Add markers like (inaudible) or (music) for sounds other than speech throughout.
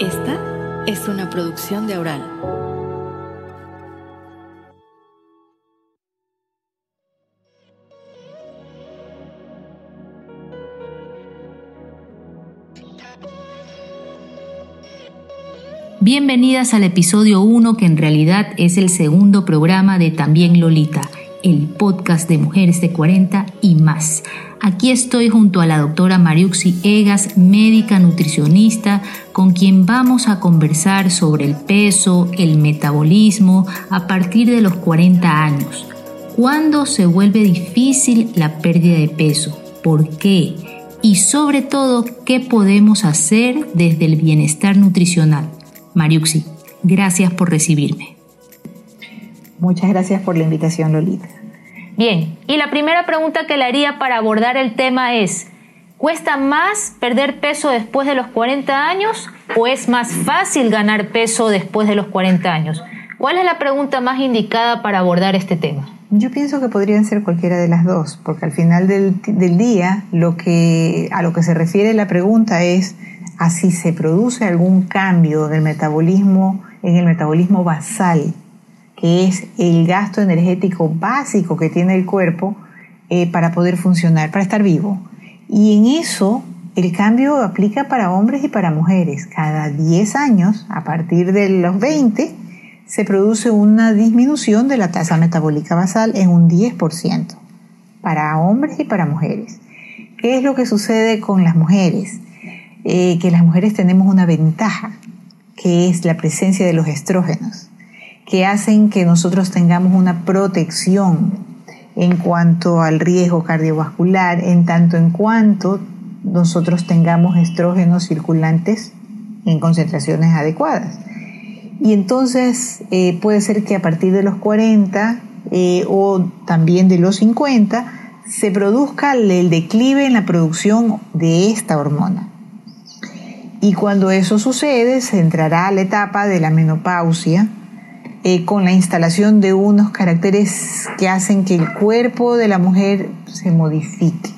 Esta es una producción de Aural. Bienvenidas al episodio 1 que en realidad es el segundo programa de También Lolita, el podcast de mujeres de 40 y más. Aquí estoy junto a la doctora Mariuxi Egas, médica nutricionista, con quien vamos a conversar sobre el peso, el metabolismo a partir de los 40 años. ¿Cuándo se vuelve difícil la pérdida de peso? ¿Por qué? Y sobre todo, ¿qué podemos hacer desde el bienestar nutricional? Mariuxi, gracias por recibirme. Muchas gracias por la invitación, Lolita. Bien, y la primera pregunta que le haría para abordar el tema es, ¿cuesta más perder peso después de los 40 años o es más fácil ganar peso después de los 40 años? ¿Cuál es la pregunta más indicada para abordar este tema? Yo pienso que podrían ser cualquiera de las dos, porque al final del, día lo que, a lo que se refiere la pregunta es a si se produce algún cambio del metabolismo en el metabolismo basal que es el gasto energético básico que tiene el cuerpo eh, para poder funcionar, para estar vivo. Y en eso el cambio aplica para hombres y para mujeres. Cada 10 años, a partir de los 20, se produce una disminución de la tasa metabólica basal en un 10% para hombres y para mujeres. ¿Qué es lo que sucede con las mujeres? Eh, que las mujeres tenemos una ventaja, que es la presencia de los estrógenos que hacen que nosotros tengamos una protección en cuanto al riesgo cardiovascular, en tanto en cuanto nosotros tengamos estrógenos circulantes en concentraciones adecuadas. Y entonces eh, puede ser que a partir de los 40 eh, o también de los 50 se produzca el declive en la producción de esta hormona. Y cuando eso sucede, se entrará a la etapa de la menopausia, eh, con la instalación de unos caracteres que hacen que el cuerpo de la mujer se modifique.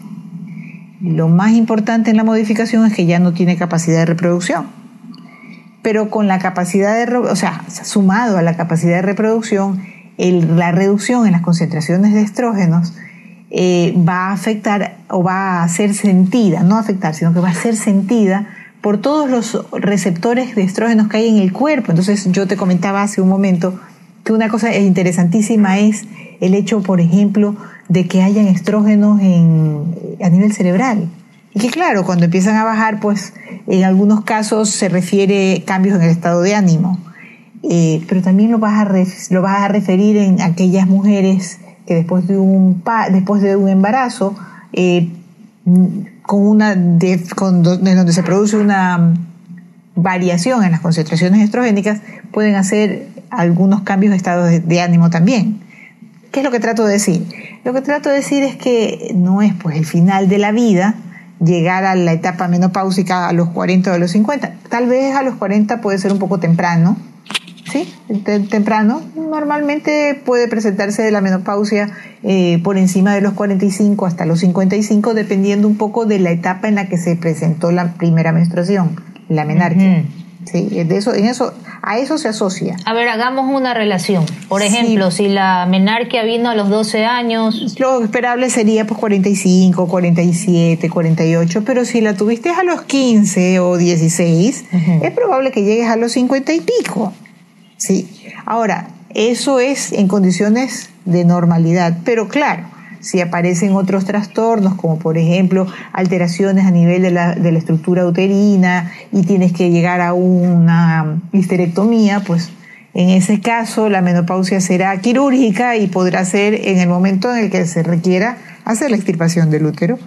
Lo más importante en la modificación es que ya no tiene capacidad de reproducción. Pero con la capacidad de, o sea, sumado a la capacidad de reproducción, la reducción en las concentraciones de estrógenos eh, va a afectar o va a ser sentida, no afectar, sino que va a ser sentida por todos los receptores de estrógenos que hay en el cuerpo. Entonces yo te comentaba hace un momento que una cosa interesantísima es el hecho, por ejemplo, de que hayan estrógenos a nivel cerebral. Y que claro, cuando empiezan a bajar, pues en algunos casos se refiere cambios en el estado de ánimo. Eh, pero también lo vas, a referir en aquellas mujeres que después de un, después de un embarazo eh, con una de, donde se produce una variación en las concentraciones estrogénicas, pueden hacer algunos cambios de estado de, ánimo también. ¿Qué es lo que trato de decir? Lo que trato de decir es que no es pues el final de la vida llegar a la etapa menopáusica a los 40 o a los 50. Tal vez a los 40 puede ser un poco temprano, ¿sí? temprano. Normalmente puede presentarse la menopausia eh, por encima de los 45 hasta los 55, dependiendo un poco de la etapa en la que se presentó la primera menstruación, la menarquia. Sí, de eso, en eso, a eso se asocia. A ver, hagamos una relación. Por ejemplo, si la menarquia vino a los 12 años. Lo esperable sería pues 45, 47, 48, pero si la tuviste a los 15 o 16, es probable que llegues a los 50 y pico. Sí. Ahora, eso es en condiciones de normalidad, pero claro, si aparecen otros trastornos, como por ejemplo alteraciones a nivel de la, de la estructura uterina y tienes que llegar a una histerectomía, pues en ese caso la menopausia será quirúrgica y podrá ser en el momento en el que se requiera hacer la extirpación del útero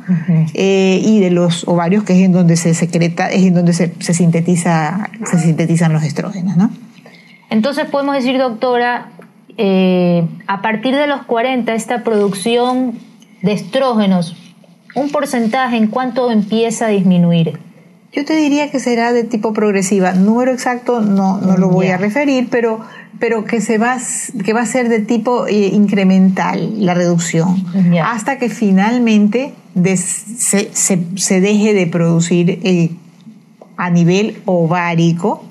eh, y de los ovarios, que es en donde se secreta, es en donde se, se sintetiza, se sintetizan los estrógenos, ¿no? Entonces podemos decir, doctora, eh, a partir de los 40, esta producción de estrógenos, un porcentaje en cuánto empieza a disminuir. Yo te diría que será de tipo progresiva. Número exacto no, no lo voy a referir, pero, pero que, se va, que va a ser de tipo eh, incremental la reducción, hasta que finalmente se, se, deje de producir a nivel ovárico,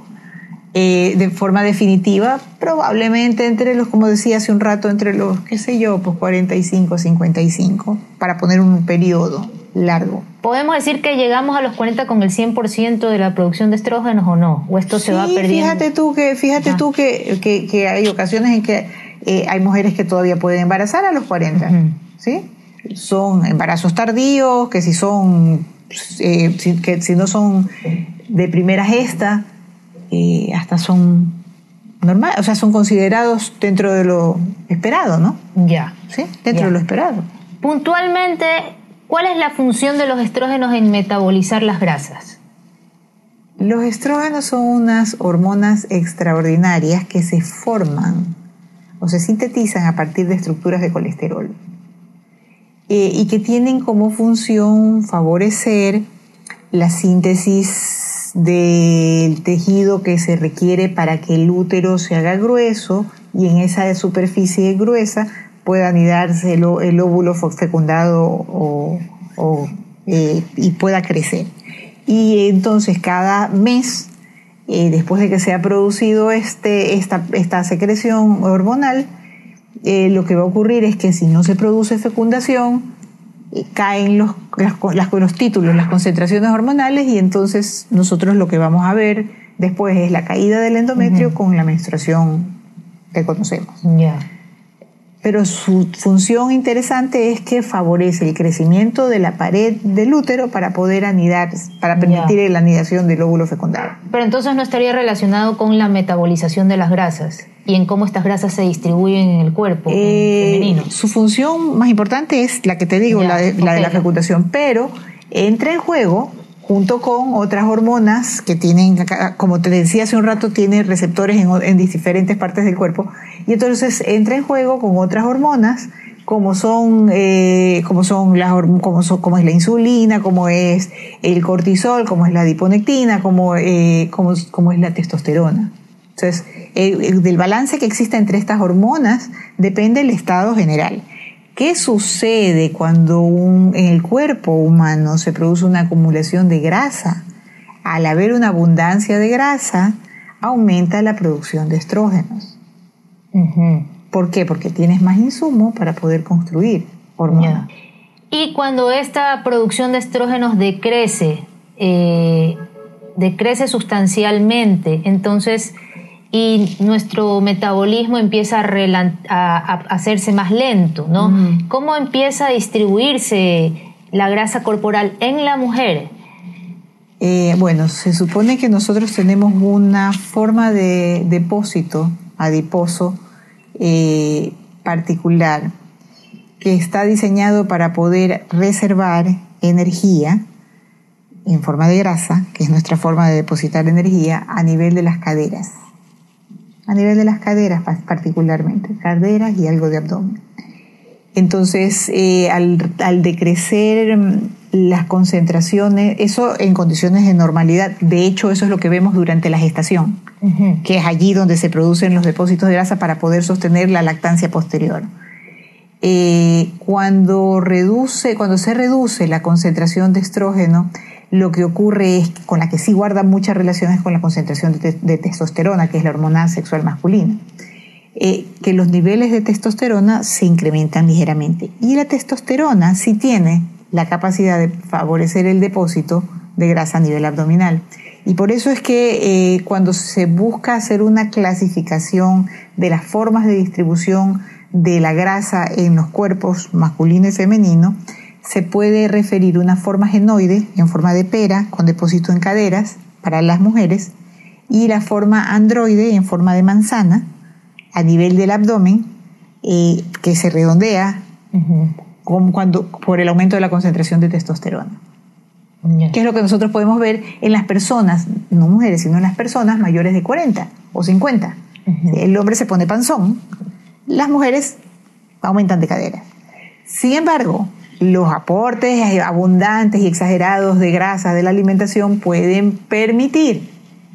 eh, de forma definitiva, probablemente entre los, como decía hace un rato, entre los, qué sé yo, pues 45, 55, para poner un periodo largo. ¿Podemos decir que llegamos a los 40 con el 100% de la producción de estrógenos o no? ¿O esto se va perdiendo? Fíjate tú que, fíjate tú que, que, hay ocasiones en que eh, hay mujeres que todavía pueden embarazar a los 40, ¿sí? Son embarazos tardíos, que si son, eh, que si no son de primera gesta, eh, hasta son normal, o sea, son considerados dentro de lo esperado, ¿no? Ya. Sí, dentro de lo esperado. Puntualmente, ¿cuál es la función de los estrógenos en metabolizar las grasas? Los estrógenos son unas hormonas extraordinarias que se forman o se sintetizan a partir de estructuras de colesterol eh, y que tienen como función favorecer la síntesis del tejido que se requiere para que el útero se haga grueso y en esa superficie gruesa pueda anidarse el, óvulo fecundado eh, y pueda crecer. Y entonces cada mes, eh, después de que se ha producido este, esta, secreción hormonal, eh, lo que va a ocurrir es que si no se produce fecundación, caen los, los títulos, las concentraciones hormonales y entonces nosotros lo que vamos a ver después es la caída del endometrio con la menstruación que conocemos. Pero su función interesante es que favorece el crecimiento de la pared del útero para poder anidar, para permitir la anidación del óvulo fecundado. Pero entonces no estaría relacionado con la metabolización de las grasas y en cómo estas grasas se distribuyen en el cuerpo eh, femenino. Su función más importante es la que te digo, la, de, la fecundación, pero entra en juego junto con otras hormonas que tienen, como te decía hace un rato, tiene receptores en, en diferentes partes del cuerpo y entonces entra en juego con otras hormonas como son, eh, como son las como, es la insulina, como es el cortisol, como es la diponectina, como, eh, como, es la testosterona. Entonces, del balance que existe entre estas hormonas depende el estado general. ¿Qué sucede cuando en el cuerpo humano se produce una acumulación de grasa? Al haber una abundancia de grasa, aumenta la producción de estrógenos. ¿Por qué? Porque tienes más insumo para poder construir hormonas. Y cuando esta producción de estrógenos decrece, eh, decrece sustancialmente, entonces, y nuestro metabolismo empieza a, hacerse más lento, ¿no? ¿Cómo empieza a distribuirse la grasa corporal en la mujer? Eh, bueno, se supone que nosotros tenemos una forma de depósito adiposo eh, particular que está diseñado para poder reservar energía en forma de grasa, que es nuestra forma de depositar energía, a nivel de las caderas. A nivel de las caderas particularmente, caderas y algo de abdomen. Entonces, eh, al, al, decrecer las concentraciones, eso en condiciones de normalidad, de hecho eso es lo que vemos durante la gestación, que es allí donde se producen los depósitos de grasa para poder sostener la lactancia posterior. Eh, cuando, reduce, cuando se reduce la concentración de estrógeno, lo que ocurre es, con la que sí guarda muchas relaciones con la concentración de testosterona, que es la hormona sexual masculina. Eh, que los niveles de testosterona se incrementan ligeramente. Y la testosterona sí tiene la capacidad de favorecer el depósito de grasa a nivel abdominal. Y por eso es que eh, cuando se busca hacer una clasificación de las formas de distribución de la grasa en los cuerpos masculino y femenino, se puede referir una forma genoide en forma de pera con depósito en caderas para las mujeres y la forma androide en forma de manzana a nivel del abdomen eh, que se redondea como cuando, por el aumento de la concentración de testosterona. Que es lo que nosotros podemos ver en las personas, no mujeres, sino en las personas mayores de 40 o 50. El hombre se pone panzón, las mujeres aumentan de cadera. Sin embargo, los aportes abundantes y exagerados de grasa de la alimentación pueden permitir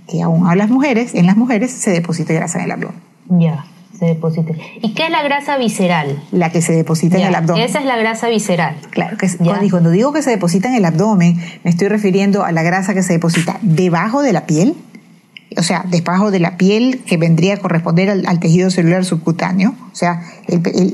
que aún a las mujeres, en las mujeres se deposite grasa en el abdomen. Ya. Se deposite. ¿Y qué es la grasa visceral? La que se deposita en el abdomen. Esa es la grasa visceral. Claro, que cuando digo que se deposita en el abdomen, me estoy refiriendo a la grasa que se deposita debajo de la piel, o sea, debajo de la piel que vendría a corresponder al, tejido celular subcutáneo, o sea,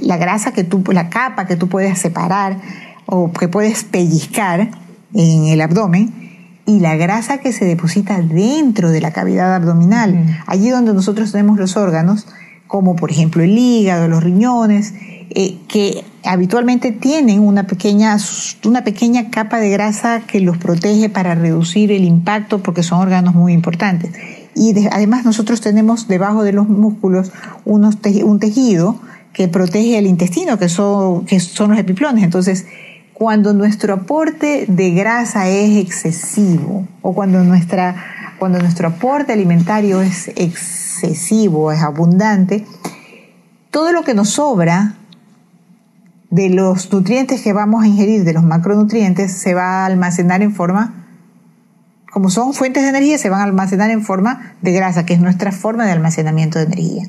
la grasa que tú, la capa que tú puedes separar o que puedes pellizcar en el abdomen, y la grasa que se deposita dentro de la cavidad abdominal, allí donde nosotros tenemos los órganos, como por ejemplo el hígado, los riñones, eh, que habitualmente tienen una pequeña, una pequeña capa de grasa que los protege para reducir el impacto porque son órganos muy importantes. Y además nosotros tenemos debajo de los músculos unos un tejido que protege el intestino, que son, que son los epiplones. Entonces, cuando nuestro aporte de grasa es excesivo o cuando, nuestra, cuando nuestro aporte alimentario es excesivo, excesivo, es abundante, todo lo que nos sobra de los nutrientes que vamos a ingerir, de los macronutrientes, se va a almacenar en forma, como son fuentes de energía, se van a almacenar en forma de grasa, que es nuestra forma de almacenamiento de energía.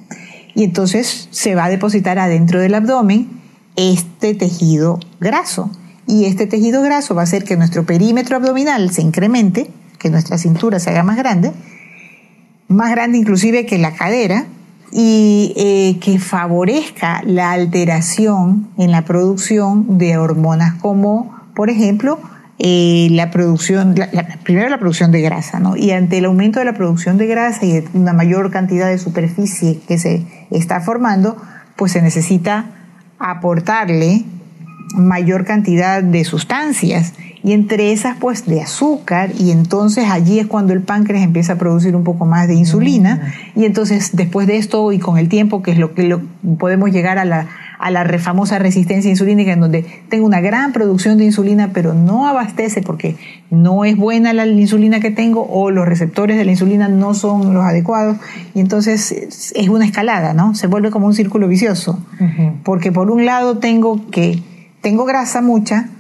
Y entonces se va a depositar adentro del abdomen este tejido graso. Y este tejido graso va a hacer que nuestro perímetro abdominal se incremente, que nuestra cintura se haga más grande, más grande inclusive que la cadera, y eh, que favorezca la alteración en la producción de hormonas como, por ejemplo, eh, la producción, primero la producción de grasa, ¿no? Y ante el aumento de la producción de grasa y una mayor cantidad de superficie que se está formando, pues se necesita aportarle mayor cantidad de sustancias y entre esas pues de azúcar y entonces allí es cuando el páncreas empieza a producir un poco más de insulina mm. y entonces después de esto y con el tiempo que es lo que podemos llegar a la, a la famosa resistencia insulínica en donde tengo una gran producción de insulina pero no abastece porque no es buena la insulina que tengo o los receptores de la insulina no son los adecuados y entonces es una escalada, ¿no? Se vuelve como un círculo vicioso porque por un lado tengo que tengo grasa mucha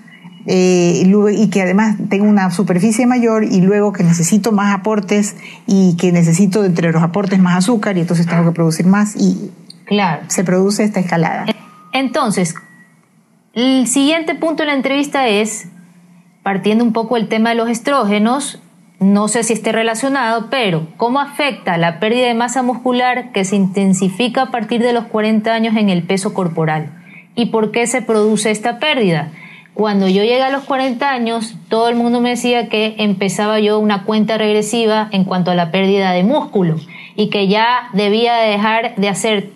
eh, y que además tengo una superficie mayor y luego que necesito más aportes y que necesito entre los aportes más azúcar y entonces tengo que producir más y claro. se produce esta escalada. Entonces, el siguiente punto de la entrevista es, partiendo un poco el tema de los estrógenos, no sé si esté relacionado, pero ¿cómo afecta la pérdida de masa muscular que se intensifica a partir de los 40 años en el peso corporal? ¿Y por qué se produce esta pérdida? Cuando yo llegué a los 40 años, todo el mundo me decía que empezaba yo una cuenta regresiva en cuanto a la pérdida de músculo y que ya debía dejar de hacer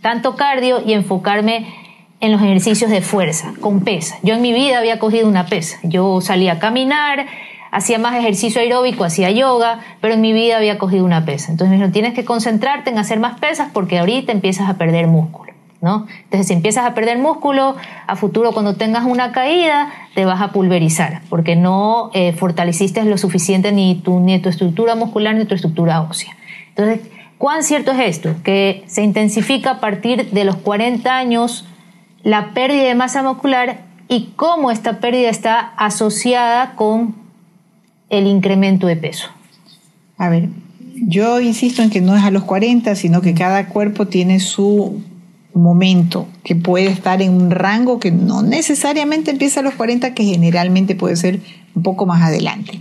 tanto cardio y enfocarme en los ejercicios de fuerza, con pesa. Yo en mi vida había cogido una pesa. Yo salía a caminar, hacía más ejercicio aeróbico, hacía yoga, pero en mi vida había cogido una pesa. Entonces me tienes que concentrarte en hacer más pesas porque ahorita empiezas a perder músculo. Entonces, si empiezas a perder músculo, a futuro cuando tengas una caída, te vas a pulverizar, porque no eh, fortaleciste lo suficiente ni tu, ni tu estructura muscular ni tu estructura ósea. Entonces, ¿cuán cierto es esto? Que se intensifica a partir de los 40 años la pérdida de masa muscular y cómo esta pérdida está asociada con el incremento de peso. A ver, yo insisto en que no es a los 40, sino que cada cuerpo tiene su momento, que puede estar en un rango que no necesariamente empieza a los 40, que generalmente puede ser un poco más adelante.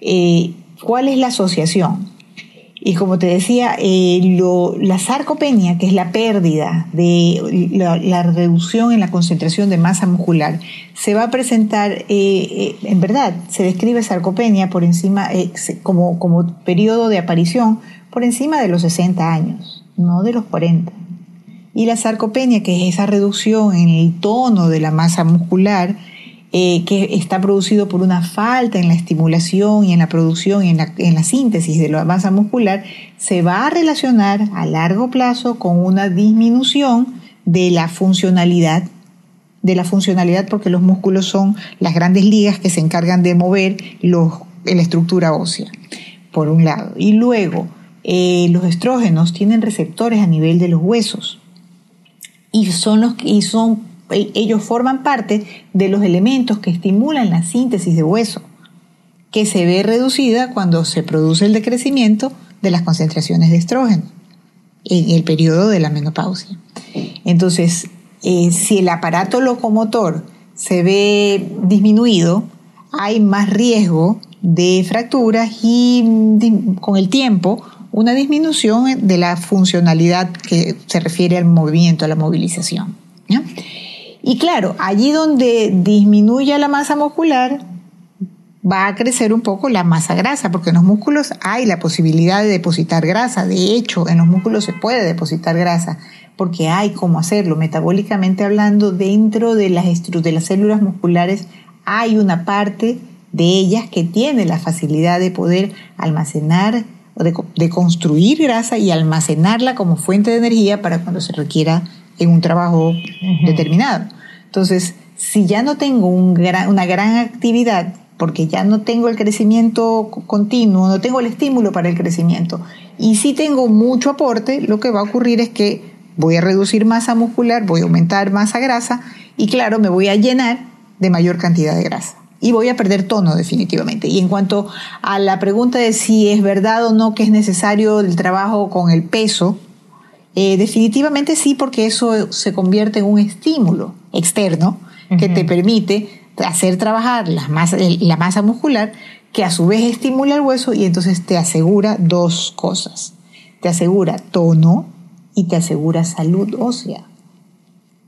Eh, ¿Cuál es la asociación? Y como te decía, eh, la sarcopenia, que es la pérdida de la, reducción en la concentración de masa muscular, se va a presentar, eh, en verdad, se describe sarcopenia por encima, como, como periodo de aparición por encima de los 60 años, no de los 40. Y la sarcopenia, que es esa reducción en el tono de la masa muscular, eh, que está producido por una falta en la estimulación y en la producción y en la, síntesis de la masa muscular, se va a relacionar a largo plazo con una disminución de la funcionalidad de la funcionalidad porque los músculos son las grandes ligas que se encargan de mover los, la estructura ósea, por un lado. Y luego, eh, los estrógenos tienen receptores a nivel de los huesos y son los y son e, ellos forman parte de los elementos que estimulan la síntesis de hueso, que se ve reducida cuando se produce el decrecimiento de las concentraciones de estrógeno. en el periodo de la menopausia. Entonces, eh, si el aparato locomotor se ve disminuido, hay más riesgo de fracturas y con el tiempo una disminución de la funcionalidad que se refiere al movimiento, a la movilización. Y claro, allí donde disminuye la masa muscular, va a crecer un poco la masa grasa, porque en los músculos hay la posibilidad de depositar grasa. De hecho, en los músculos se puede depositar grasa, porque hay cómo hacerlo. Metabólicamente hablando, dentro de las, de las células musculares hay una parte de ellas que tiene la facilidad de poder almacenar de, construir grasa y almacenarla como fuente de energía para cuando se requiera en un trabajo determinado. Entonces, si ya no tengo una gran actividad, porque ya no tengo el crecimiento continuo, no tengo el estímulo para el crecimiento, y si tengo mucho aporte, lo que va a ocurrir es que voy a reducir masa muscular, voy a aumentar masa grasa, y claro, me voy a llenar de mayor cantidad de grasa y voy a perder tono definitivamente. Y en cuanto a la pregunta de si es verdad o no que es necesario el trabajo con el peso, eh, definitivamente sí, porque eso se convierte en un estímulo externo que te permite hacer trabajar la masa, la masa muscular, que a su vez estimula el hueso y entonces te asegura dos cosas. Te asegura tono y te asegura salud ósea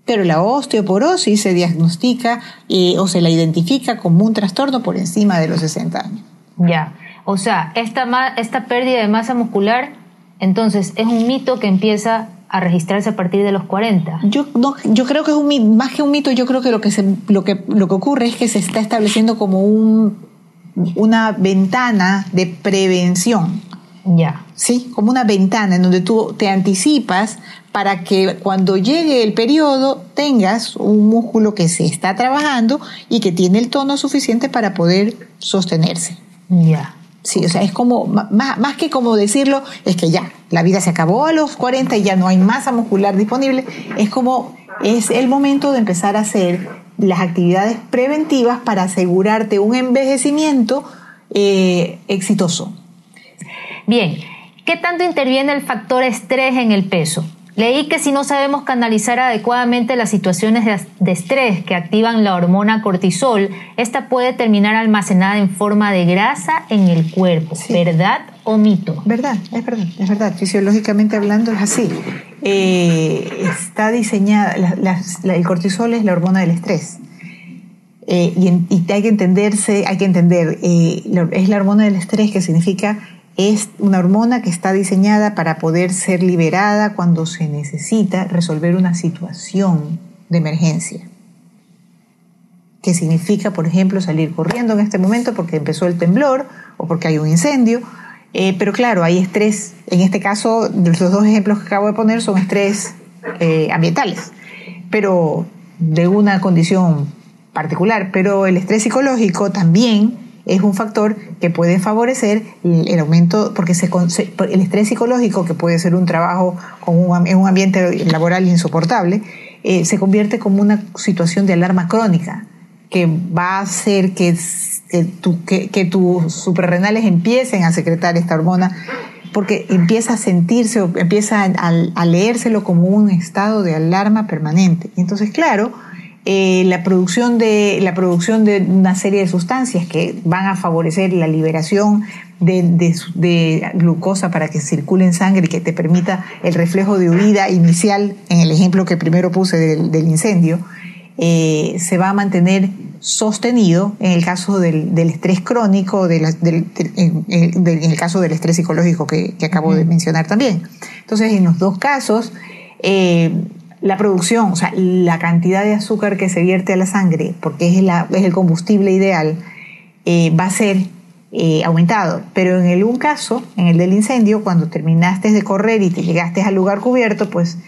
pero la osteoporosis se diagnostica eh, o se la identifica como un trastorno por encima de los 60 años. Ya, o sea, esta, esta pérdida de masa muscular, entonces, es un mito que empieza a registrarse a partir de los 40. Yo, no, yo creo que es un más que un mito, yo creo que lo que, se, lo que lo que ocurre es que se está estableciendo como un, una ventana de prevención. Ya. Sí, como una ventana en donde tú te anticipas para que cuando llegue el periodo tengas un músculo que se está trabajando y que tiene el tono suficiente para poder sostenerse. Ya. Sí, o sea, es como, más, más, que como decirlo, es que ya, la vida se acabó a los 40 y ya no hay masa muscular disponible, es como, es el momento de empezar a hacer las actividades preventivas para asegurarte un envejecimiento eh, exitoso. Bien, ¿qué tanto interviene el factor estrés en el peso? Leí que si no sabemos canalizar adecuadamente las situaciones de estrés que activan la hormona cortisol, esta puede terminar almacenada en forma de grasa en el cuerpo. ¿Verdad o mito? Verdad, es verdad, es verdad. Fisiológicamente hablando es así. Eh, está diseñada, el cortisol es la hormona del estrés. Eh, y, hay que entenderse, hay que entender, eh, es la hormona del estrés que significa es una hormona que está diseñada para poder ser liberada cuando se necesita resolver una situación de emergencia. Que significa, por ejemplo, salir corriendo en este momento porque empezó el temblor o porque hay un incendio. Eh, pero claro, hay estrés. En este caso, los dos ejemplos que acabo de poner son estrés eh, ambientales, pero de una condición particular. Pero el estrés psicológico también es un factor que puede favorecer el aumento, porque el estrés psicológico, que puede ser un trabajo en un ambiente laboral insoportable, eh, se convierte como una situación de alarma crónica que va a hacer que, que, que, tus suprarrenales empiecen a secretar esta hormona porque empieza a sentirse o empieza a, a, leérselo como un estado de alarma permanente. Entonces, claro, eh, la, producción de, la producción de una serie de sustancias que van a favorecer la liberación de, glucosa para que circule en sangre y que te permita el reflejo de huida inicial, en el ejemplo que primero puse del, incendio, eh, se va a mantener sostenido en el caso del, estrés crónico, en, el caso del estrés psicológico que, acabo de mencionar también. Entonces, en los dos casos, eh, la producción, o sea, la cantidad de azúcar que se vierte a la sangre, porque es, es el combustible ideal, eh, va a ser eh, aumentado. Pero en el un caso, en el del incendio, cuando terminaste de correr y te llegaste al lugar cubierto, pues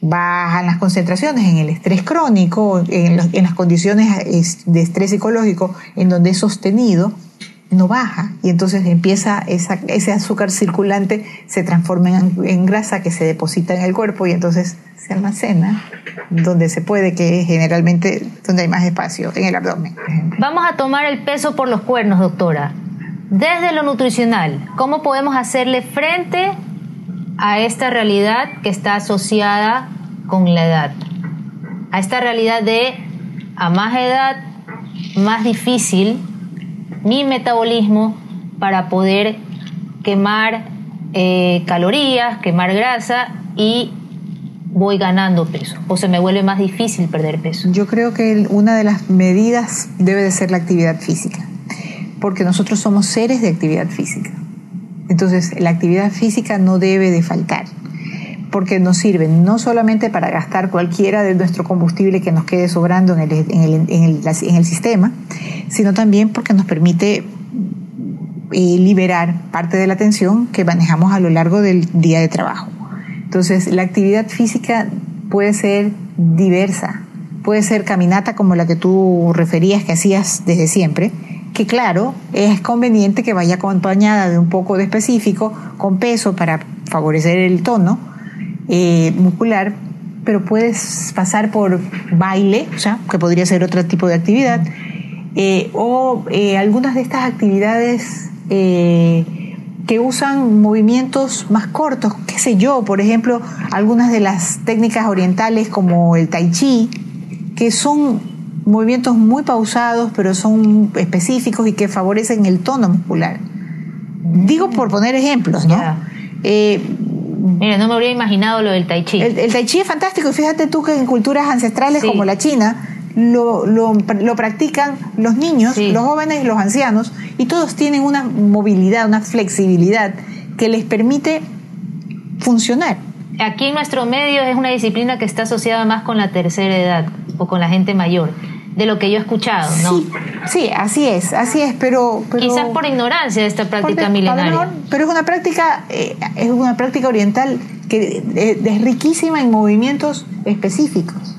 bajan las concentraciones en el estrés crónico, en, en las condiciones de estrés psicológico, en donde es sostenido, no baja y entonces empieza ese azúcar circulante se transforma en, grasa que se deposita en el cuerpo y entonces se almacena donde se puede, que es generalmente donde hay más espacio, en el abdomen. Vamos a tomar el peso por los cuernos, doctora. Desde lo nutricional, ¿cómo podemos hacerle frente a esta realidad que está asociada con la edad. A esta realidad de a más edad, más difícil mi metabolismo para poder quemar eh, calorías, quemar grasa y voy ganando peso o se me vuelve más difícil perder peso. Yo creo que una de las medidas debe de ser la actividad física, porque nosotros somos seres de actividad física. Entonces, la actividad física no debe de faltar, porque nos sirve no solamente para gastar cualquiera de nuestro combustible que nos quede sobrando en el, en el, en el, sistema, sino también porque nos permite eh, liberar parte de la tensión que manejamos a lo largo del día de trabajo. Entonces, la actividad física puede ser diversa, puede ser caminata como la que tú referías que hacías desde siempre, que claro, es conveniente que vaya acompañada de un poco de específico, con peso para favorecer el tono eh, muscular, pero puedes pasar por baile, o sea, que podría ser otro tipo de actividad, eh, o eh, algunas de estas actividades que usan movimientos más cortos, qué sé yo, por ejemplo, algunas de las técnicas orientales como el tai chi, que son movimientos muy pausados, pero son específicos y que favorecen el tono muscular. Digo por poner ejemplos, ¿no? Eh, Mira, no me habría imaginado lo del tai chi. El, tai chi es fantástico. Y fíjate tú que en culturas ancestrales como la China lo, lo, practican los niños, los jóvenes y los ancianos y todos tienen una movilidad, una flexibilidad que les permite funcionar. Aquí en nuestro medio es una disciplina que está asociada más con la tercera edad o con la gente mayor de lo que yo he escuchado, ¿no? Sí, así es, así es, pero, quizás por ignorancia de esta práctica milenaria. pero es una práctica, eh, es una práctica oriental que eh, es, riquísima en movimientos específicos.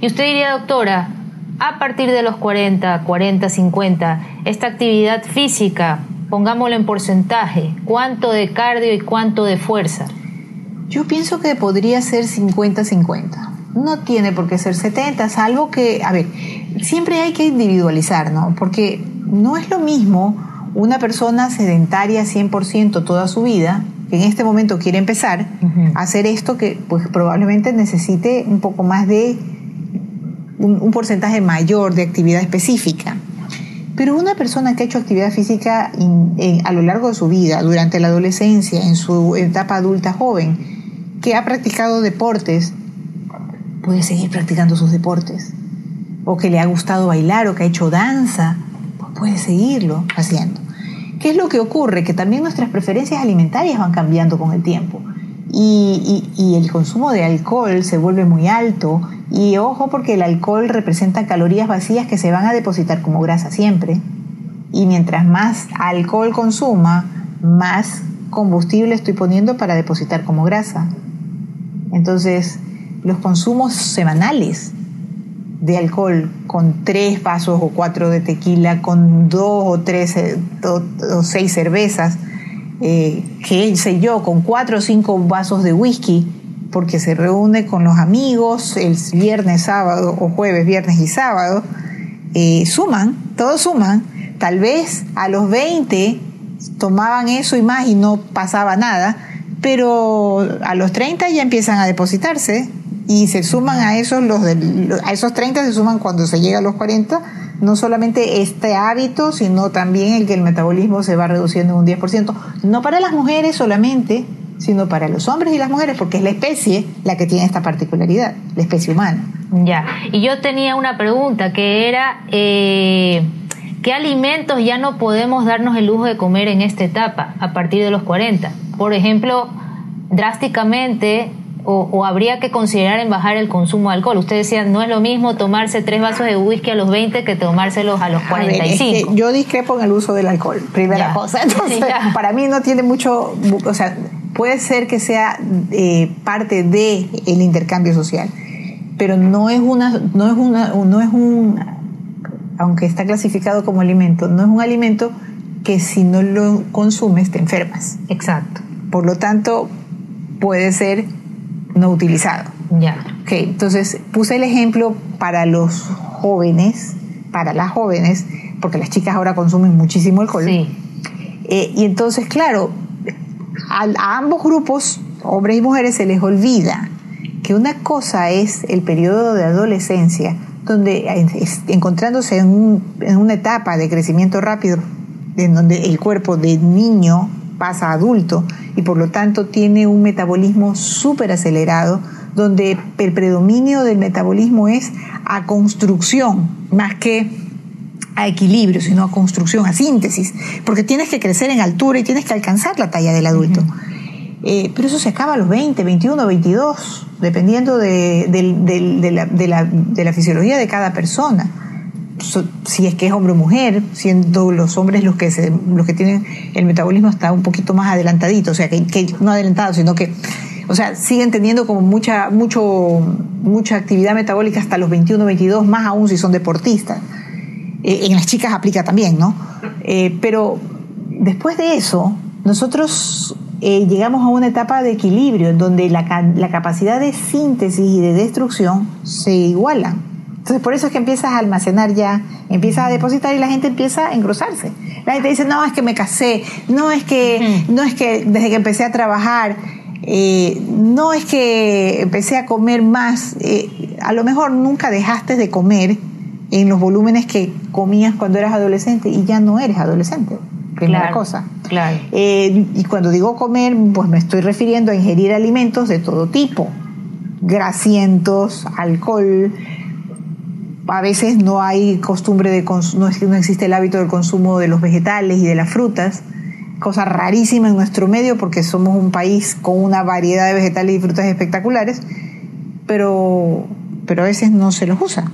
Y usted diría, doctora, a partir de los 40, 40, 50, esta actividad física, pongámoslo en porcentaje, ¿cuánto de cardio y cuánto de fuerza? Yo pienso que podría ser 50-50 no tiene por qué ser 70, salvo que, a ver, siempre hay que individualizar, ¿no? Porque no es lo mismo una persona sedentaria 100% toda su vida, que en este momento quiere empezar a hacer esto que pues probablemente necesite un poco más de un, porcentaje mayor de actividad específica. Pero una persona que ha hecho actividad física a lo largo de su vida, durante la adolescencia, en su etapa adulta joven, que ha practicado deportes puede seguir practicando sus deportes. O que le ha gustado bailar o que ha hecho danza, pues puede seguirlo haciendo. ¿Qué es lo que ocurre? Que también nuestras preferencias alimentarias van cambiando con el tiempo. Y, y, el consumo de alcohol se vuelve muy alto. Y ojo porque el alcohol representa calorías vacías que se van a depositar como grasa siempre. Y mientras más alcohol consuma, más combustible estoy poniendo para depositar como grasa. Entonces, los consumos semanales de alcohol con tres vasos o cuatro de tequila, con dos o tres eh, o, seis cervezas, eh, que sé yo, con cuatro o cinco vasos de whisky, porque se reúne con los amigos el viernes, sábado o jueves, viernes y sábado, eh, suman, todos suman. Tal vez a los 20 tomaban eso y más y no pasaba nada, pero a los 30 ya empiezan a depositarse y se suman a esos, los a esos 30 se suman cuando se llega a los 40, no solamente este hábito, sino también el que el metabolismo se va reduciendo en un 10%, no para las mujeres solamente, sino para los hombres y las mujeres, porque es la especie la que tiene esta particularidad, la especie humana. Ya, y yo tenía una pregunta que era, eh, ¿qué alimentos ya no podemos darnos el lujo de comer en esta etapa, a partir de los 40? Por ejemplo, drásticamente o, habría que considerar en bajar el consumo de alcohol? Usted decía, no es lo mismo tomarse tres vasos de whisky a los 20 que tomárselos a los 45. yo discrepo en el uso del alcohol, primera cosa. (laughs) Entonces, para mí no tiene mucho, o sea, puede ser que sea eh, parte de el intercambio social, pero no es una, no es una, no es un, aunque está clasificado como alimento, no es un alimento que si no lo consumes te enfermas. Exacto. Por lo tanto, puede ser no utilizado. Ya. Ok, entonces puse el ejemplo para los jóvenes, para las jóvenes, porque las chicas ahora consumen muchísimo alcohol. Sí. Eh, y entonces, claro, a ambos grupos, hombres y mujeres, se les olvida que una cosa es el periodo de adolescencia, donde encontrándose en, una etapa de crecimiento rápido, en donde el cuerpo de niño pasa a adulto y por lo tanto tiene un metabolismo súper acelerado, donde el predominio del metabolismo es a construcción más que a equilibrio, sino a construcción, a síntesis, porque tienes que crecer en altura y tienes que alcanzar la talla del adulto. Eh, pero eso se acaba a los 20, 21, 22, dependiendo de, la, fisiología de cada persona. Si es que es hombre o mujer, siendo los hombres los que, los que tienen el metabolismo está un poquito más adelantadito, o sea, que, no adelantado, sino que, o sea, siguen teniendo como mucha, mucho, mucha actividad metabólica hasta los 21, 22, más aún si son deportistas. Eh, en las chicas aplica también, ¿no? Eh, pero después de eso, nosotros eh, llegamos a una etapa de equilibrio en donde la, capacidad de síntesis y de destrucción se igualan. Entonces por eso es que empiezas a almacenar ya, empiezas a depositar y la gente empieza a engrosarse. La gente dice, no, es que me casé, no es que, no es que desde que empecé a trabajar, eh, no es que empecé a comer más, eh, a lo mejor nunca dejaste de comer en los volúmenes que comías cuando eras adolescente y ya no eres adolescente primera cosa. Claro. Eh, y cuando digo comer, pues me estoy refiriendo a ingerir alimentos de todo tipo, grasientos, alcohol. A veces no hay costumbre de no, no existe el hábito del consumo de los vegetales y de las frutas, cosa rarísima en nuestro medio porque somos un país con una variedad de vegetales y frutas espectaculares, pero, pero a veces no se los usa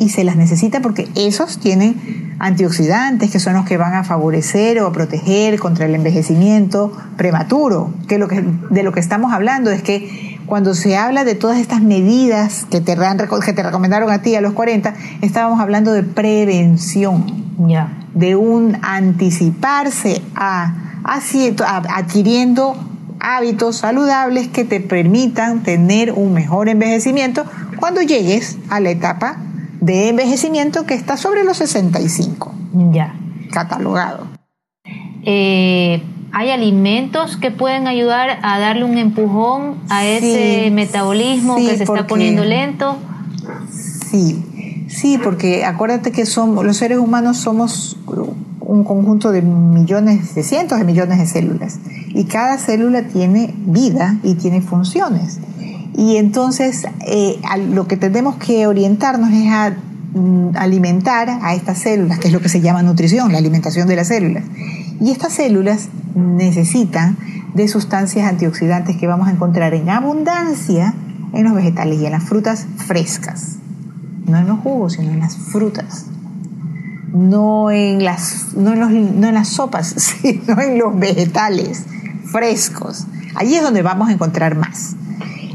y se las necesita porque esos tienen antioxidantes que son los que van a favorecer o a proteger contra el envejecimiento prematuro. Que, lo que de lo que estamos hablando es que cuando se habla de todas estas medidas que te, que te recomendaron a ti a los 40, estábamos hablando de prevención, de un anticiparse a, a adquiriendo hábitos saludables que te permitan tener un mejor envejecimiento cuando llegues a la etapa de envejecimiento que está sobre los 65. Ya. Catalogado. Eh, ¿Hay alimentos que pueden ayudar a darle un empujón a ese metabolismo que se está poniendo lento? Sí, sí, porque acuérdate que somos, los seres humanos somos un conjunto de millones, de cientos de millones de células. Y cada célula tiene vida y tiene funciones. Y entonces eh, lo que tenemos que orientarnos es a mm, alimentar a estas células, que es lo que se llama nutrición, la alimentación de las células. Y estas células necesitan de sustancias antioxidantes que vamos a encontrar en abundancia en los vegetales y en las frutas frescas. No en los jugos, sino en las frutas. No en las, no en, los, no en las sopas, (laughs) sino en los vegetales frescos. Allí es donde vamos a encontrar más.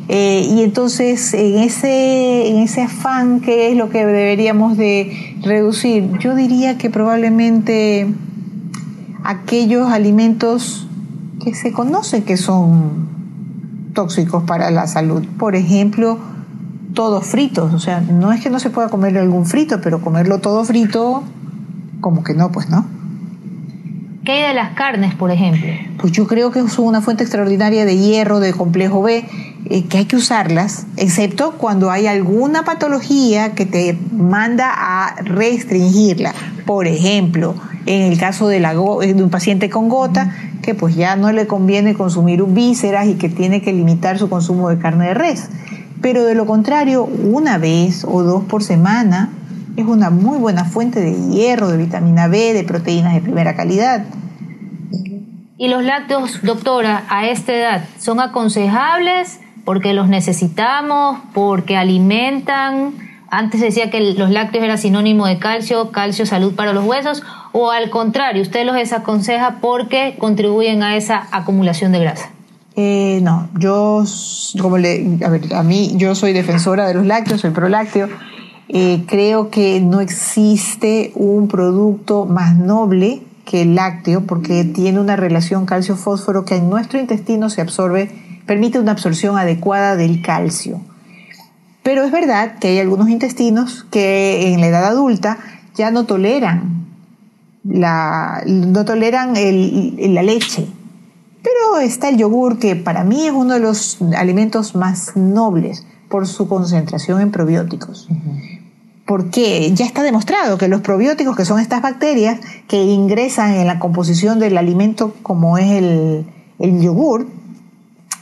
Eh, y entonces en ese, en ese afán que es lo que deberíamos de reducir, yo diría que probablemente aquellos alimentos que se conocen que son tóxicos para la salud, por ejemplo, todos fritos, o sea, no es que no se pueda comer algún frito, pero comerlo todo frito, como que no, pues no. ¿Qué hay de las carnes, por ejemplo? Pues yo creo que son una fuente extraordinaria de hierro, de complejo B, eh, que hay que usarlas, excepto cuando hay alguna patología que te manda a restringirla. Por ejemplo, en el caso de, la, de un paciente con gota, que pues ya no le conviene consumir un vísceras y que tiene que limitar su consumo de carne de res. Pero de lo contrario, una vez o dos por semana, es una muy buena fuente de hierro, de vitamina B, de proteínas de primera calidad. ¿Y los lácteos, doctora, a esta edad son aconsejables porque los necesitamos, porque alimentan? Antes decía que los lácteos era sinónimo de calcio, calcio, salud para los huesos, o al contrario, usted los desaconseja porque contribuyen a esa acumulación de grasa. Eh, no, yo, como le, a, ver, a mí, yo soy defensora de los lácteos, soy prolácteo eh, creo que no existe un producto más noble que el lácteo porque tiene una relación calcio-fósforo que en nuestro intestino se absorbe, permite una absorción adecuada del calcio. Pero es verdad que hay algunos intestinos que en la edad adulta ya no toleran la, no toleran la leche. Pero está el yogur, que para mí es uno de los alimentos más nobles por su concentración en probióticos. Porque ya está demostrado que los probióticos, que son estas bacterias que ingresan en la composición del alimento como es el, yogur,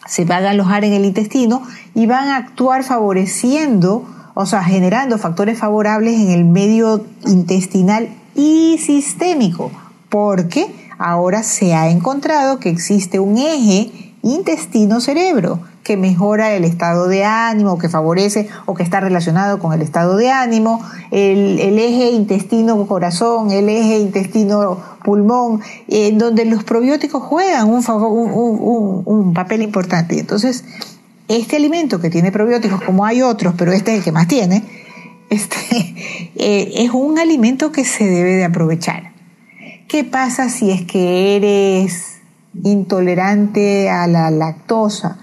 se van a alojar en el intestino y van a actuar favoreciendo, o sea, generando factores favorables en el medio intestinal y sistémico, porque ahora se ha encontrado que existe un eje intestino-cerebro que mejora el estado de ánimo, que favorece o que está relacionado con el estado de ánimo, el, eje intestino-corazón, el eje intestino-pulmón, en donde los probióticos juegan un, papel importante. Entonces, este alimento que tiene probióticos, como hay otros, pero este es el que más tiene, (laughs) este, eh, es un alimento que se debe de aprovechar. ¿Qué pasa si es que eres intolerante a la lactosa?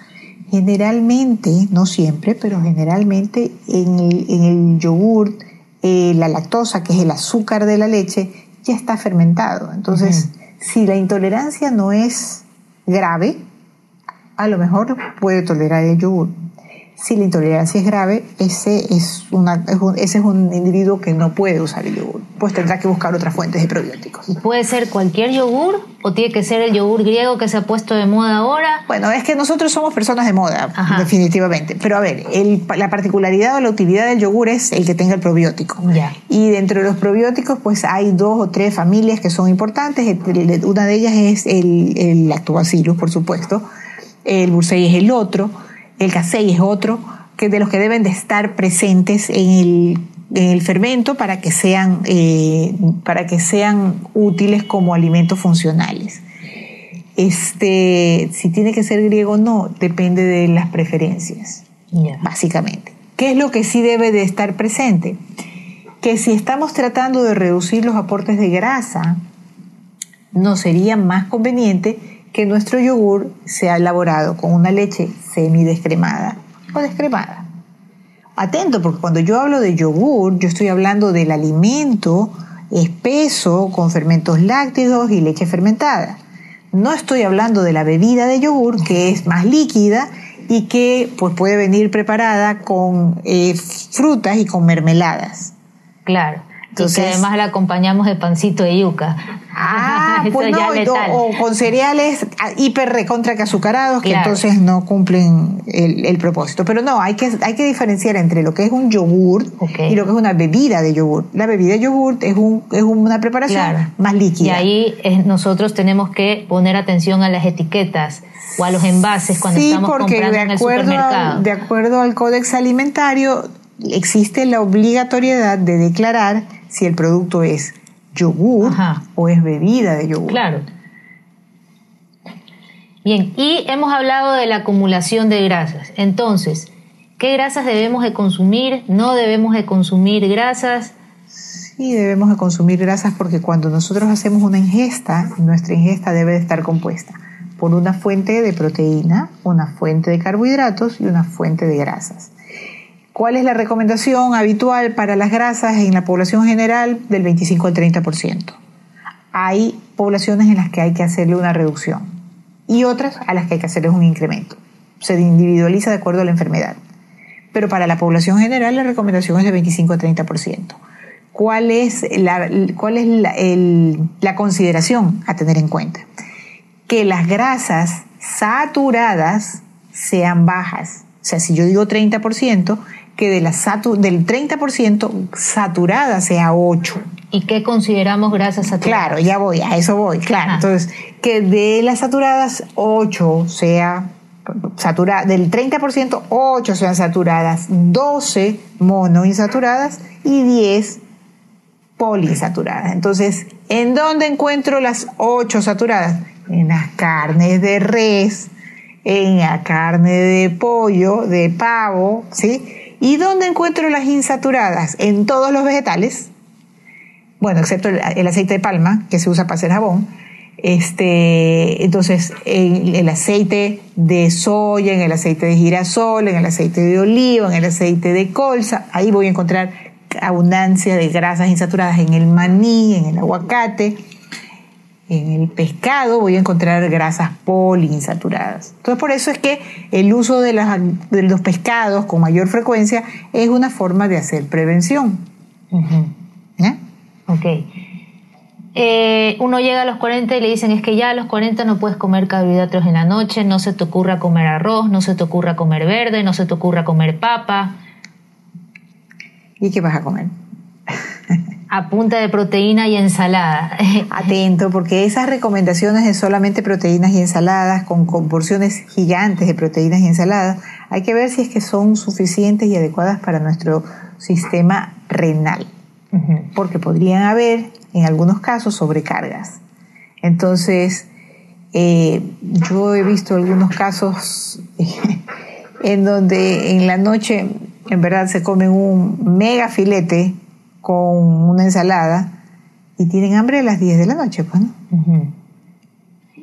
Generalmente, no siempre, pero generalmente en el, yogur, eh, la lactosa, que es el azúcar de la leche, ya está fermentado. Entonces, si la intolerancia no es grave, a lo mejor puede tolerar el yogur. Si la intolerancia es grave, ese es, una, ese es un individuo que no puede usar el yogur. Pues tendrá que buscar otras fuentes de probióticos. ¿Puede ser cualquier yogur o tiene que ser el yogur griego que se ha puesto de moda ahora? Bueno, es que nosotros somos personas de moda, definitivamente. Pero a ver, la particularidad o la utilidad del yogur es el que tenga el probiótico. Ya. Y dentro de los probióticos, pues hay dos o tres familias que son importantes. Una de ellas es el, el lactobacillus, por supuesto. El bursei es el otro el casei es otro, que de los que deben de estar presentes en el, fermento para que, sean, eh, para que sean útiles como alimentos funcionales. Este, si tiene que ser griego o no, depende de las preferencias, básicamente. ¿Qué es lo que sí debe de estar presente? Que si estamos tratando de reducir los aportes de grasa, no sería más conveniente que nuestro yogur sea elaborado con una leche semidescremada o descremada. Atento, porque cuando yo hablo de yogur, yo estoy hablando del alimento espeso con fermentos lácteos y leche fermentada. No estoy hablando de la bebida de yogur, que es más líquida y que pues, puede venir preparada con eh, frutas y con mermeladas. Claro. Entonces, además la acompañamos de pancito de yuca. Ah, (laughs) pues no, o con cereales hiper recontra que azucarados que entonces no cumplen el, propósito. Pero no, hay que, hay que diferenciar entre lo que es un yogur y lo que es una bebida de yogur. La bebida de yogur es, un, es una preparación más líquida. Y ahí nosotros tenemos que poner atención a las etiquetas o a los envases cuando estamos comprando en el supermercado. de acuerdo al Códex Alimentario, existe la obligatoriedad de declarar si el producto es yogur o es bebida de yogur. Claro. Bien, y hemos hablado de la acumulación de grasas. Entonces, ¿qué grasas debemos de consumir? ¿No debemos de consumir grasas? Sí, debemos de consumir grasas porque cuando nosotros hacemos una ingesta, nuestra ingesta debe de estar compuesta por una fuente de proteína, una fuente de carbohidratos y una fuente de grasas. ¿Cuál es la recomendación habitual para las grasas en la población general? Del 25 al 30%. Hay poblaciones en las que hay que hacerle una reducción y otras a las que hay que hacerles un incremento. Se individualiza de acuerdo a la enfermedad. Pero para la población general la recomendación es de 25 al 30%. ¿Cuál es, la, cuál es la consideración a tener en cuenta? Que las grasas saturadas sean bajas. O sea, si yo digo 30%, que de la del 30% saturada sea 8. ¿Y qué consideramos grasas saturadas? Claro, ya voy, a eso voy, claro. Entonces, que de las saturadas 8 sea saturada, del 30% 8 sean saturadas, 12 monoinsaturadas y 10 poliinsaturadas. Entonces, ¿en dónde encuentro las 8 saturadas? En las carnes de res, en la carne de pollo, de pavo, ¿sí? ¿Y dónde encuentro las insaturadas? En todos los vegetales, bueno, excepto el, aceite de palma, que se usa para hacer jabón. Este, entonces, en el aceite de soya, en el aceite de girasol, en el aceite de oliva, en el aceite de colza, ahí voy a encontrar abundancia de grasas insaturadas en el maní, en el aguacate, en el pescado voy a encontrar grasas poliinsaturadas. Entonces por eso es que el uso de, los pescados con mayor frecuencia es una forma de hacer prevención. Ok. Eh, uno llega a los 40 y le dicen es que ya a los 40 no puedes comer carbohidratos en la noche, no se te ocurra comer arroz, no se te ocurra comer verde, no se te ocurra comer papa. ¿Y qué vas a comer? A punta de proteína y ensalada. (laughs) Atento, porque esas recomendaciones de solamente proteínas y ensaladas, con, porciones gigantes de proteínas y ensaladas, hay que ver si es que son suficientes y adecuadas para nuestro sistema renal, porque podrían haber, en algunos casos, sobrecargas. Entonces, eh, yo he visto algunos casos (laughs) en donde en la noche, en verdad, se comen un mega filete con una ensalada y tienen hambre a las 10 de la noche, pues,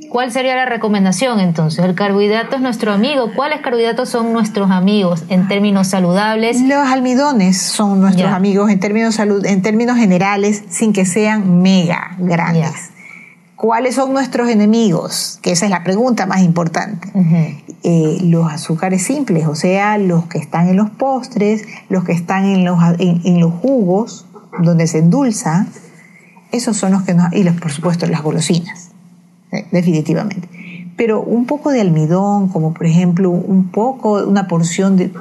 ¿Cuál sería la recomendación entonces? El carbohidrato es nuestro amigo. ¿Cuáles carbohidratos son nuestros amigos en términos saludables? Los almidones son nuestros amigos en términos, salud, en términos generales, sin que sean mega grandes. ¿Cuáles son nuestros enemigos? Que esa es la pregunta más importante. Eh, los azúcares simples, o sea, los que están en los postres, los que están en los, en los jugos, donde se endulza, esos son los que nos... y los, por supuesto las golosinas, eh, definitivamente. Pero un poco de almidón, como por ejemplo un poco, una porción de,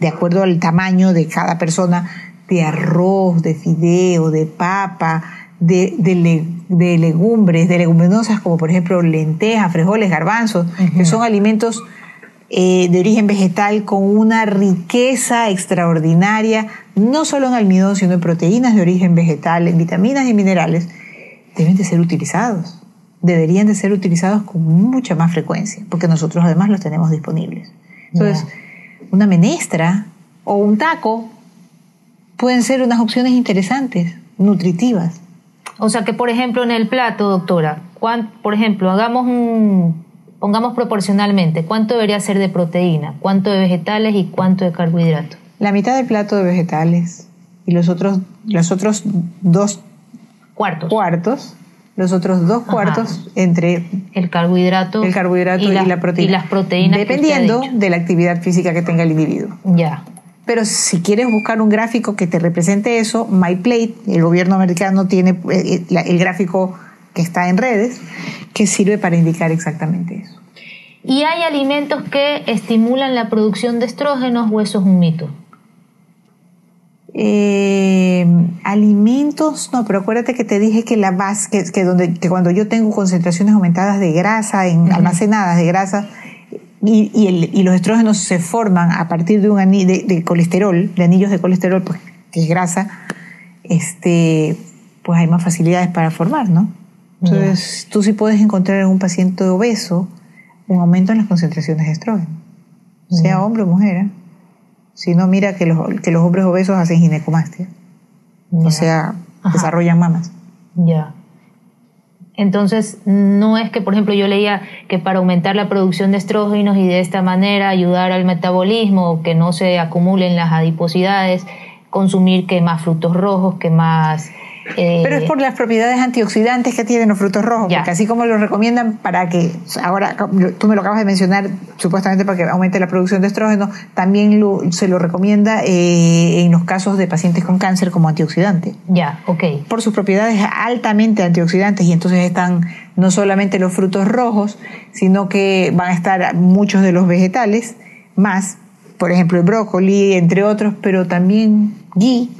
de acuerdo al tamaño de cada persona, de arroz, de fideo, de papa, de, de, legumbres, de leguminosas como por ejemplo lentejas, frijoles, garbanzos, que son alimentos eh, de origen vegetal con una riqueza extraordinaria, no solo en almidón, sino en proteínas de origen vegetal, en vitaminas y minerales, deben de ser utilizados. Deberían de ser utilizados con mucha más frecuencia, porque nosotros además los tenemos disponibles. Entonces, una menestra o un taco pueden ser unas opciones interesantes, nutritivas. O sea que, por ejemplo, en el plato, doctora, por ejemplo, hagamos un, pongamos proporcionalmente, ¿cuánto debería ser de proteína? ¿Cuánto de vegetales y cuánto de carbohidratos? La mitad del plato de vegetales y los otros, los otros dos cuartos. cuartos los otros dos cuartos entre el carbohidrato, el carbohidrato y, la, proteína. Y las proteínas. Dependiendo de la actividad física que tenga el individuo. Ya. Pero si quieres buscar un gráfico que te represente eso, MyPlate, el gobierno americano tiene eh, eh, el gráfico que está en redes, que sirve para indicar exactamente eso. ¿Y hay alimentos que estimulan la producción de estrógenos o eso es un mito? Eh, alimentos, no, pero acuérdate que te dije que la base, que, donde, que cuando yo tengo concentraciones aumentadas de grasa, en, almacenadas de grasa, y, los estrógenos se forman a partir de un anillo de, colesterol, de anillos de colesterol, pues, que es grasa, este, pues hay más facilidades para formar, ¿no? Entonces, tú sí puedes encontrar en un paciente obeso un aumento en las concentraciones de estrógeno, sea hombre o mujer. ¿eh? Si no, mira que los, que los hombres obesos hacen ginecomastia, o sea, desarrollan mamas. Ya. Entonces, no es que, por ejemplo, yo leía que para aumentar la producción de estrógenos y de esta manera ayudar al metabolismo, que no se acumulen las adiposidades, consumir que más frutos rojos, que más eh, Pero es por las propiedades antioxidantes que tienen los frutos rojos, porque así como lo recomiendan para que, ahora tú me lo acabas de mencionar, supuestamente para que aumente la producción de estrógeno, también se lo recomienda eh, en los casos de pacientes con cáncer como antioxidante. Ya, ok. Por sus propiedades altamente antioxidantes y entonces están no solamente los frutos rojos, sino que van a estar muchos de los vegetales, más, por ejemplo, el brócoli, entre otros, pero también ghee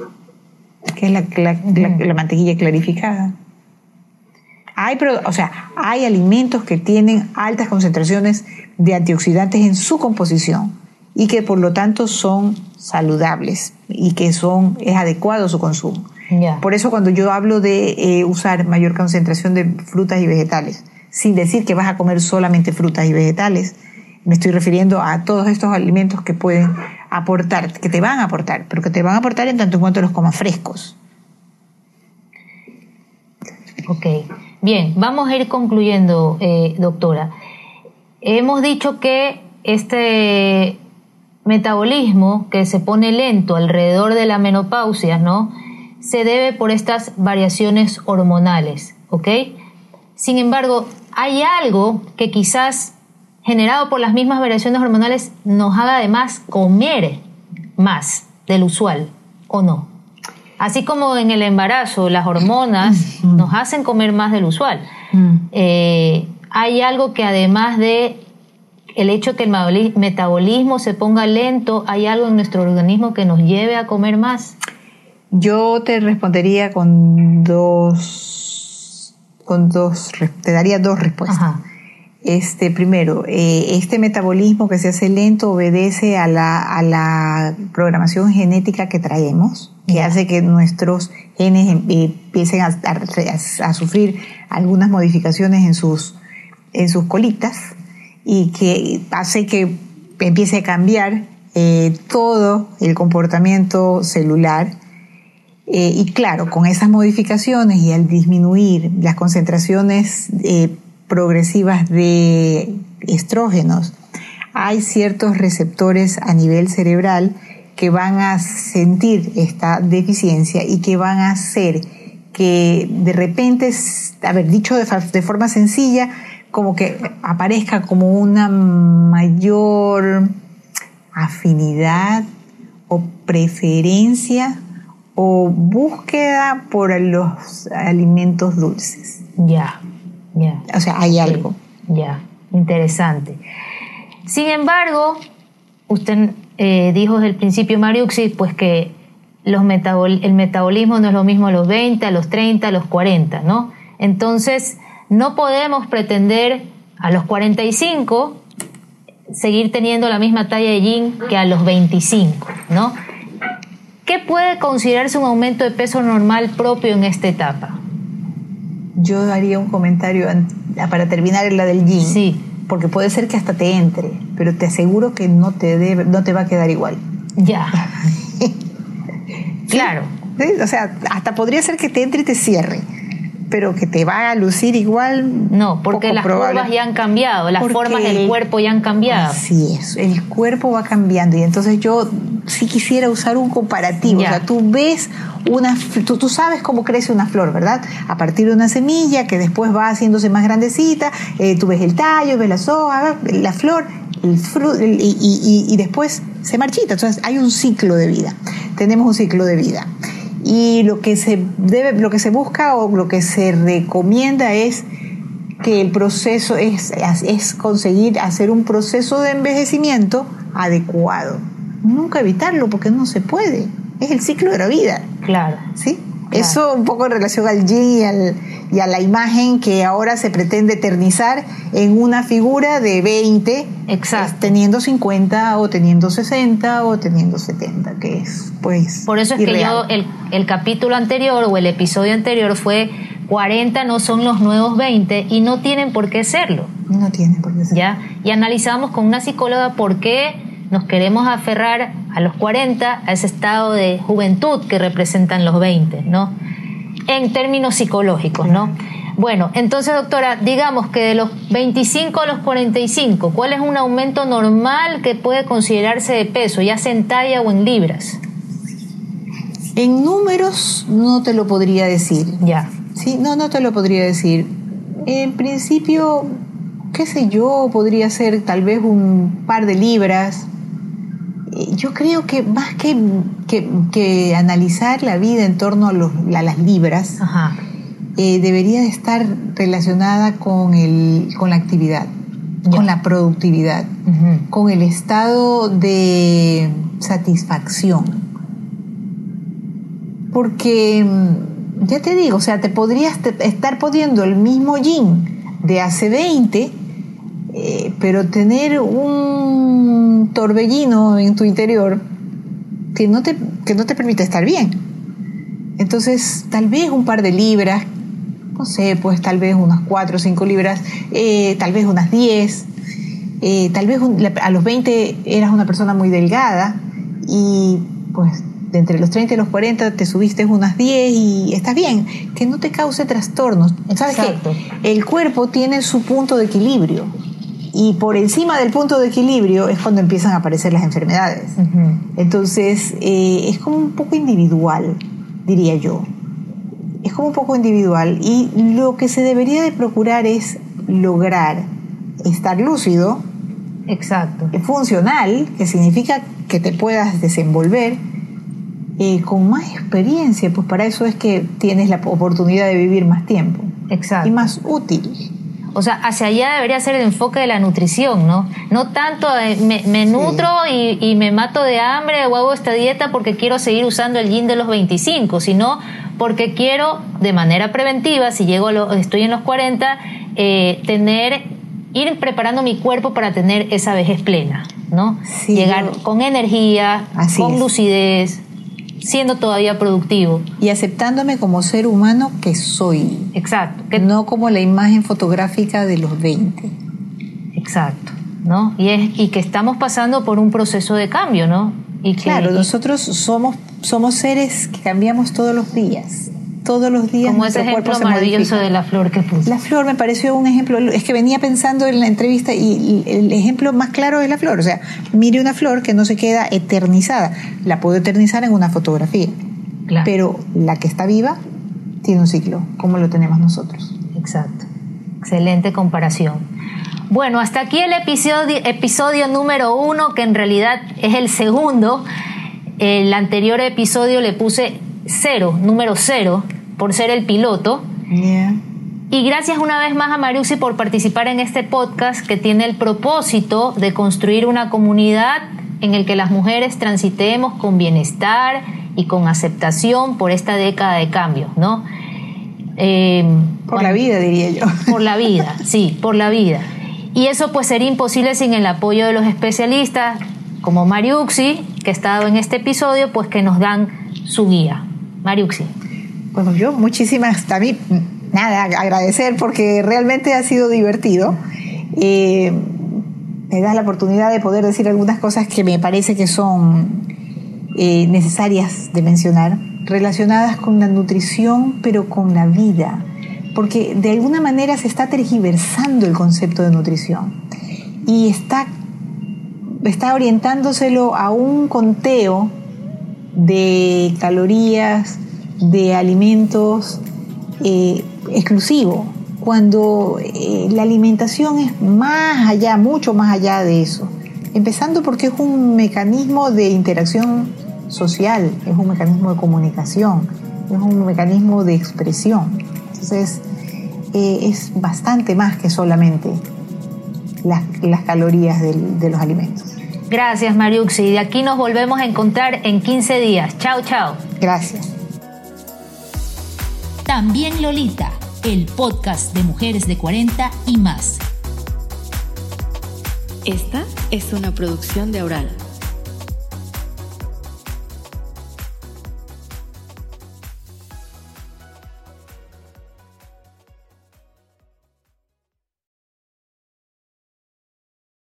que es la, mantequilla clarificada. Hay, o sea, hay alimentos que tienen altas concentraciones de antioxidantes en su composición y que por lo tanto son saludables y que son, es adecuado su consumo. Por eso cuando yo hablo de eh, usar mayor concentración de frutas y vegetales, sin decir que vas a comer solamente frutas y vegetales, me estoy refiriendo a todos estos alimentos que pueden aportar, que te van a aportar, pero que te van a aportar en tanto en cuanto los comas frescos. Ok, bien, vamos a ir concluyendo, eh, doctora. Hemos dicho que este metabolismo que se pone lento alrededor de la menopausia, ¿no? Se debe por estas variaciones hormonales, ¿ok? Sin embargo, hay algo que quizás generado por las mismas variaciones hormonales nos haga además comer más del usual, ¿o no? Así como en el embarazo las hormonas nos hacen comer más del usual. Eh, hay algo que además de el hecho que el metabolismo se ponga lento, hay algo en nuestro organismo que nos lleve a comer más. Yo te respondería con dos, con dos, te daría dos respuestas. Este, primero, eh, este metabolismo que se hace lento obedece a la, a la programación genética que traemos, que hace que nuestros genes em, eh, empiecen a, a, sufrir algunas modificaciones en sus, en sus colitas y que hace que empiece a cambiar eh, todo el comportamiento celular. y claro, con esas modificaciones y al disminuir las concentraciones progresivas de estrógenos, hay ciertos receptores a nivel cerebral que van a sentir esta deficiencia y que van a hacer que de repente, haber dicho de, de forma sencilla, como que aparezca como una mayor afinidad o preferencia o búsqueda por los alimentos dulces. Ya. O sea, hay algo. Ya, interesante. Sin embargo, usted eh, dijo desde el principio, Mariuxi, pues que los el metabolismo no es lo mismo a los 20, a los 30, a los 40, ¿no? Entonces, no podemos pretender a los 45 seguir teniendo la misma talla de jean que a los 25, ¿no? ¿Qué puede considerarse un aumento de peso normal propio en esta etapa? Yo haría un comentario para terminar la del jean. Sí. Porque puede ser que hasta te entre, pero te aseguro que no te, debe, no te va a quedar igual. Ya. (laughs) Claro. O sea, hasta podría ser que te entre y te cierre pero que te va a lucir igual. No, porque las curvas ya han cambiado, las formas del cuerpo ya han cambiado. Así es, el cuerpo va cambiando y entonces yo sí quisiera usar un comparativo. O sea, tú ves una, tú, tú, sabes cómo crece una flor, ¿verdad? A partir de una semilla que después va haciéndose más grandecita, eh, tú ves el tallo, ves la hojas, la flor, el fruto, y, y después se marchita. Entonces hay un ciclo de vida. Tenemos un ciclo de vida y lo que se debe, lo que se busca o lo que se recomienda es que el proceso es, es conseguir hacer un proceso de envejecimiento adecuado. Nunca evitarlo porque no se puede. Es el ciclo de la vida. Claro. ¿Sí? Eso un poco en relación al yin y, a la imagen que ahora se pretende eternizar en una figura de 20, Exacto. teniendo 50 o teniendo 60 o teniendo 70, que es pues... Por eso es que yo, el, el capítulo anterior o el episodio anterior fue 40 no son los nuevos 20 y no tienen por qué serlo. No tienen por qué serlo. ¿Ya? Y analizamos con una psicóloga por qué nos queremos aferrar a los 40, a ese estado de juventud que representan los 20, ¿no? En términos psicológicos, ¿no? Bueno, entonces, doctora, digamos que de los 25 a los 45, ¿cuál es un aumento normal que puede considerarse de peso, ya sea en talla o en libras? En números no te lo podría decir. Ya. Sí, no, no te lo podría decir. En principio, qué sé yo, podría ser tal vez un par de libras, yo creo que más que, que, analizar la vida en torno a, los, las libras, eh, debería de estar relacionada con, el, con la actividad, con la productividad, con el estado de satisfacción. Porque, mm, ya te digo, o sea, te podrías estar poniendo el mismo jean de hace 20, eh, pero tener un torbellino en tu interior que no, te, que no te permite estar bien. Entonces, tal vez un par de libras, no sé, pues tal vez unas 4 o 5 libras, eh, tal vez unas 10, eh, tal vez a los 20 eras una persona muy delgada y pues de entre los 30 y los 40 te subiste unas 10 y estás bien, que no te cause trastornos. ¿Sabes qué? El cuerpo tiene su punto de equilibrio y por encima del punto de equilibrio es cuando empiezan a aparecer las enfermedades. Entonces, eh, es como un poco individual, diría yo. es como un poco individual y lo que se debería de procurar es lograr estar lúcido, exacto, funcional, que significa que te puedas desenvolver eh, con más experiencia, pues para eso es que tienes la oportunidad de vivir más tiempo. Exacto. Y más útil. O sea, hacia allá debería ser el enfoque de la nutrición, ¿no? No tanto me, nutro y, me mato de hambre o hago esta dieta porque quiero seguir usando el yin de los 25, sino porque quiero de manera preventiva, si llego estoy en los 40, eh, tener, ir preparando mi cuerpo para tener esa vejez plena, ¿no? Llegar con energía, con lucidez, siendo todavía productivo. Y aceptándome como ser humano que soy. Exacto. Que no como la imagen fotográfica de los 20. Exacto. ¿no? Y, es, y que estamos pasando por un proceso de cambio, ¿no? Y claro, nosotros somos, somos seres que cambiamos todos los días todos los días. Como ese ejemplo maravilloso de la flor que puse. La flor me pareció un ejemplo, es que venía pensando en la entrevista y el ejemplo más claro es la flor. O sea, mire una flor que no se queda eternizada, la puedo eternizar en una fotografía. Pero la que está viva tiene un ciclo, como lo tenemos nosotros. Exacto. Excelente comparación. Bueno, hasta aquí el episodio, episodio número uno, que en realidad es el segundo. El anterior episodio le puse cero, número cero, por ser el piloto. Y gracias una vez más a Mariusi por participar en este podcast que tiene el propósito de construir una comunidad en el que las mujeres transitemos con bienestar y con aceptación por esta década de cambio, ¿no? Eh, por la vida, diría yo. (laughs) Por la vida, sí, por la vida. Y eso pues sería imposible sin el apoyo de los especialistas como Mariuxi, que ha estado en este episodio, pues que nos dan su guía. Mariuxi. Bueno, yo muchísimas, también, nada, agradecer porque realmente ha sido divertido. Eh, me das la oportunidad de poder decir algunas cosas que me parece que son eh, necesarias de mencionar, relacionadas con la nutrición, pero con la vida, porque de alguna manera se está tergiversando el concepto de nutrición y está, está orientándoselo a un conteo de calorías, de alimentos eh, exclusivo, cuando eh, la alimentación es más allá, mucho más allá de eso. Empezando porque es un mecanismo de interacción social, es un mecanismo de comunicación, es un mecanismo de expresión. Entonces, eh, es bastante más que solamente las, calorías de los alimentos. Gracias, Mariuxi. De aquí nos volvemos a encontrar en 15 días. Chao, chao. Gracias. También Lolita, el podcast de mujeres de 40 y más. Esta es una producción de Oral.